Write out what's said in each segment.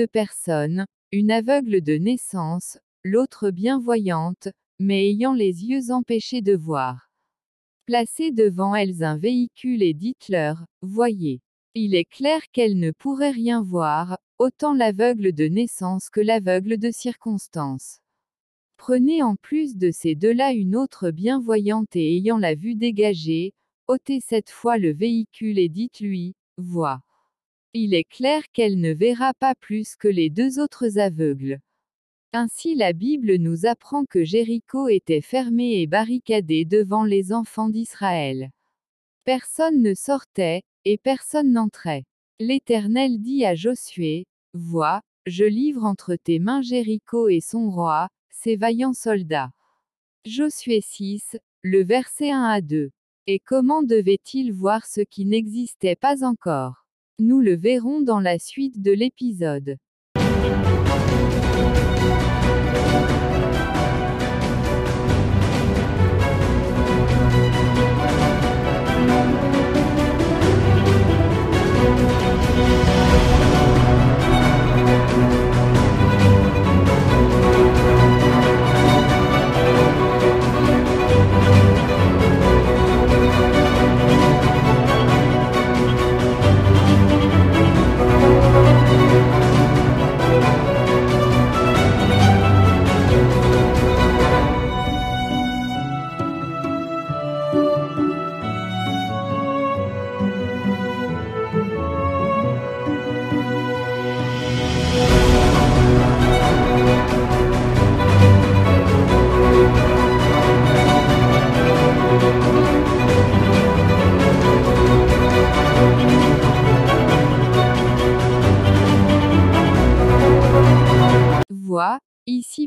Deux personnes, une aveugle de naissance, l'autre bien voyante, mais ayant les yeux empêchés de voir. Placez devant elles un véhicule et dites-leur, voyez. Il est clair qu'elles ne pourraient rien voir, autant l'aveugle de naissance que l'aveugle de circonstance. Prenez en plus de ces deux-là une autre bien voyante et ayant la vue dégagée, ôtez cette fois le véhicule et dites-lui, vois. Il est clair qu'elle ne verra pas plus que les deux autres aveugles. Ainsi la Bible nous apprend que Jéricho était fermé et barricadé devant les enfants d'Israël. Personne ne sortait, et personne n'entrait. L'Éternel dit à Josué, Vois, je livre entre tes mains Jéricho et son roi, ses vaillants soldats. Josué 6, le verset 1 à 2. Et comment devait-il voir ce qui n'existait pas encore? Nous le verrons dans la suite de l'épisode.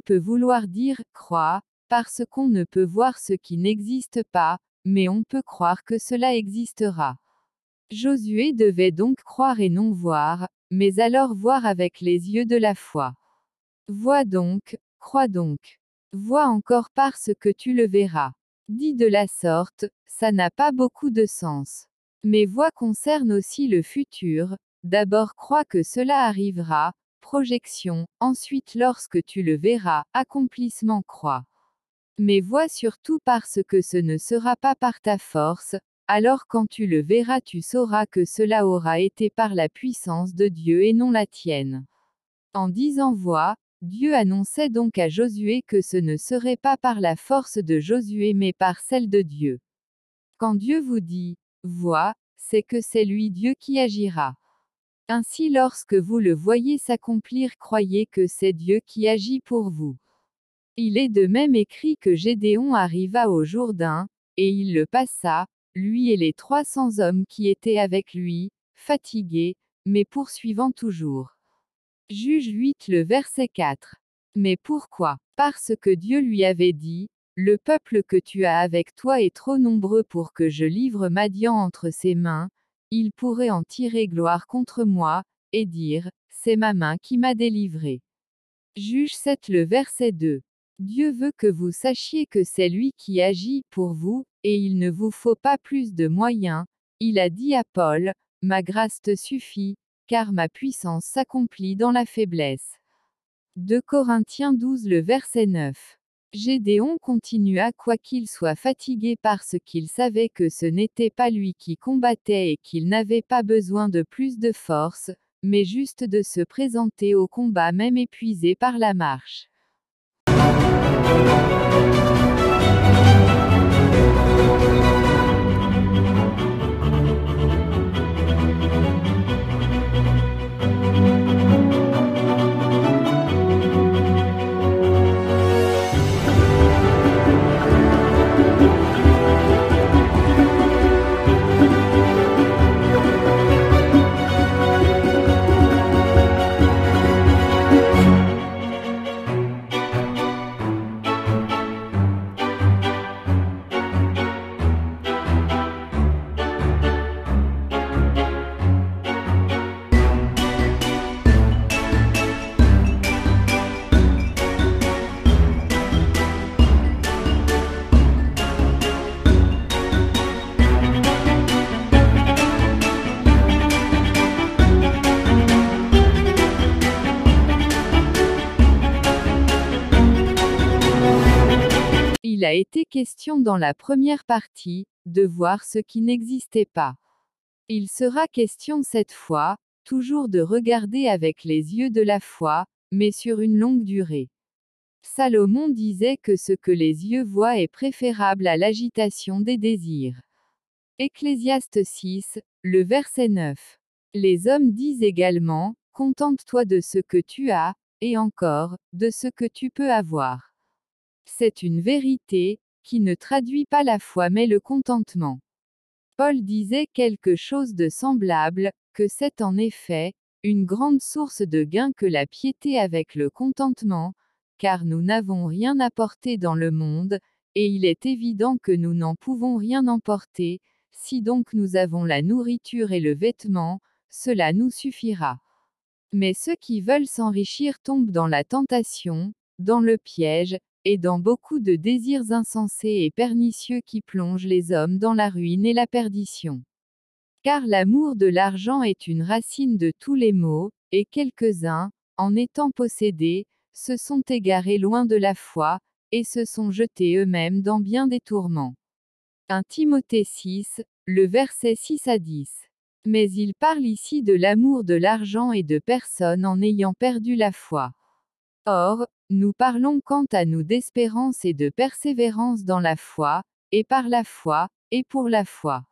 Peut vouloir dire croire, parce qu'on ne peut voir ce qui n'existe pas, mais on peut croire que cela existera. Josué devait donc croire et non voir, mais alors voir avec les yeux de la foi. Vois donc, crois donc. Vois encore parce que tu le verras. Dit de la sorte, ça n'a pas beaucoup de sens. Mais vois concerne aussi le futur, d'abord crois que cela arrivera, projection, ensuite lorsque tu le verras, accomplissement croix. Mais vois surtout parce que ce ne sera pas par ta force, alors quand tu le verras tu sauras que cela aura été par la puissance de Dieu et non la tienne. En disant vois, Dieu annonçait donc à Josué que ce ne serait pas par la force de Josué mais par celle de Dieu. Quand Dieu vous dit, vois, c'est que c'est lui Dieu qui agira. Ainsi lorsque vous le voyez s'accomplir croyez que c'est Dieu qui agit pour vous. Il est de même écrit que Gédéon arriva au Jourdain, et il le passa, lui et les trois cents hommes qui étaient avec lui, fatigués, mais poursuivant toujours. Juge 8 le verset 4. Mais pourquoi? Parce que Dieu lui avait dit, Le peuple que tu as avec toi est trop nombreux pour que je livre Madian entre ses mains, il pourrait en tirer gloire contre moi, et dire, c'est ma main qui m'a délivré. Juge 7 le verset 2. Dieu veut que vous sachiez que c'est lui qui agit pour vous, et il ne vous faut pas plus de moyens, il a dit à Paul, ma grâce te suffit, car ma puissance s'accomplit dans la faiblesse. 2 Corinthiens 12 le verset 9. Gédéon continua quoiqu'il soit fatigué parce qu'il savait que ce n'était pas lui qui combattait et qu'il n'avait pas besoin de plus de force, mais juste de se présenter au combat même épuisé par la marche. A été question dans la première partie, de voir ce qui n'existait pas. Il sera question cette fois, toujours de regarder avec les yeux de la foi, mais sur une longue durée. Salomon disait que ce que les yeux voient est préférable à l'agitation des désirs. Ecclésiaste 6, le verset 9. Les hommes disent également, Contente-toi de ce que tu as, et encore, de ce que tu peux avoir. C'est une vérité, qui ne traduit pas la foi mais le contentement. Paul disait quelque chose de semblable, que c'est en effet, une grande source de gain que la piété avec le contentement, car nous n'avons rien apporté dans le monde, et il est évident que nous n'en pouvons rien emporter, si donc nous avons la nourriture et le vêtement, cela nous suffira. Mais ceux qui veulent s'enrichir tombent dans la tentation, dans le piège, et dans beaucoup de désirs insensés et pernicieux qui plongent les hommes dans la ruine et la perdition. Car l'amour de l'argent est une racine de tous les maux, et quelques-uns, en étant possédés, se sont égarés loin de la foi, et se sont jetés eux-mêmes dans bien des tourments. 1 Timothée 6, le verset 6 à 10. Mais il parle ici de l'amour de l'argent et de personnes en ayant perdu la foi. Or, nous parlons quant à nous d'espérance et de persévérance dans la foi, et par la foi, et pour la foi.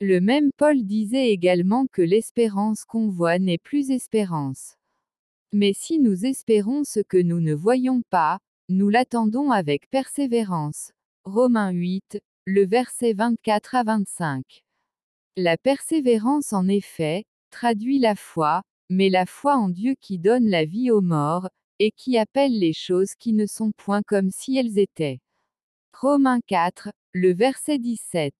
Le même Paul disait également que l'espérance qu'on voit n'est plus espérance. Mais si nous espérons ce que nous ne voyons pas, nous l'attendons avec persévérance. Romains 8, le verset 24 à 25. La persévérance en effet, traduit la foi, mais la foi en Dieu qui donne la vie aux morts, et qui appelle les choses qui ne sont point comme si elles étaient. Romains 4, le verset 17.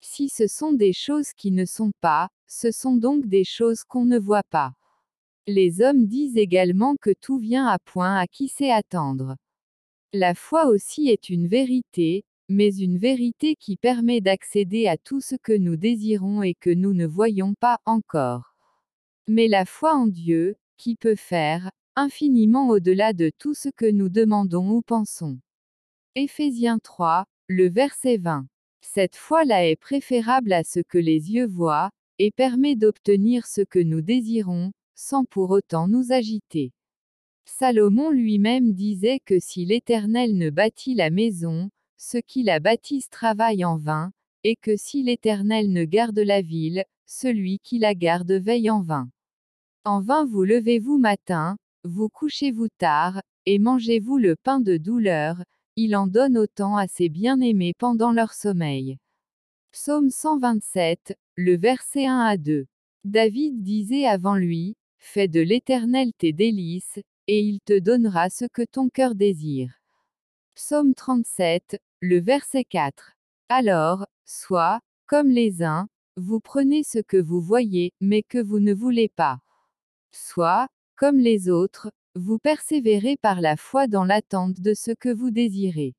Si ce sont des choses qui ne sont pas, ce sont donc des choses qu'on ne voit pas. Les hommes disent également que tout vient à point à qui sait attendre. La foi aussi est une vérité, mais une vérité qui permet d'accéder à tout ce que nous désirons et que nous ne voyons pas encore. Mais la foi en Dieu, qui peut faire, infiniment au-delà de tout ce que nous demandons ou pensons. Éphésiens 3, le verset 20. Cette foi-là est préférable à ce que les yeux voient, et permet d'obtenir ce que nous désirons, sans pour autant nous agiter. Salomon lui-même disait que si l'Éternel ne bâtit la maison, ceux qui la bâtissent travaillent en vain, et que si l'Éternel ne garde la ville, celui qui la garde veille en vain. En vain vous levez-vous matin, vous couchez-vous tard, et mangez-vous le pain de douleur, il en donne autant à ses bien-aimés pendant leur sommeil. Psaume 127, le verset 1 à 2. David disait avant lui, Fais de l'Éternel tes délices, et il te donnera ce que ton cœur désire. Psaume 37, le verset 4. Alors, soit, comme les uns, vous prenez ce que vous voyez, mais que vous ne voulez pas. Soit, comme les autres, vous persévérez par la foi dans l'attente de ce que vous désirez.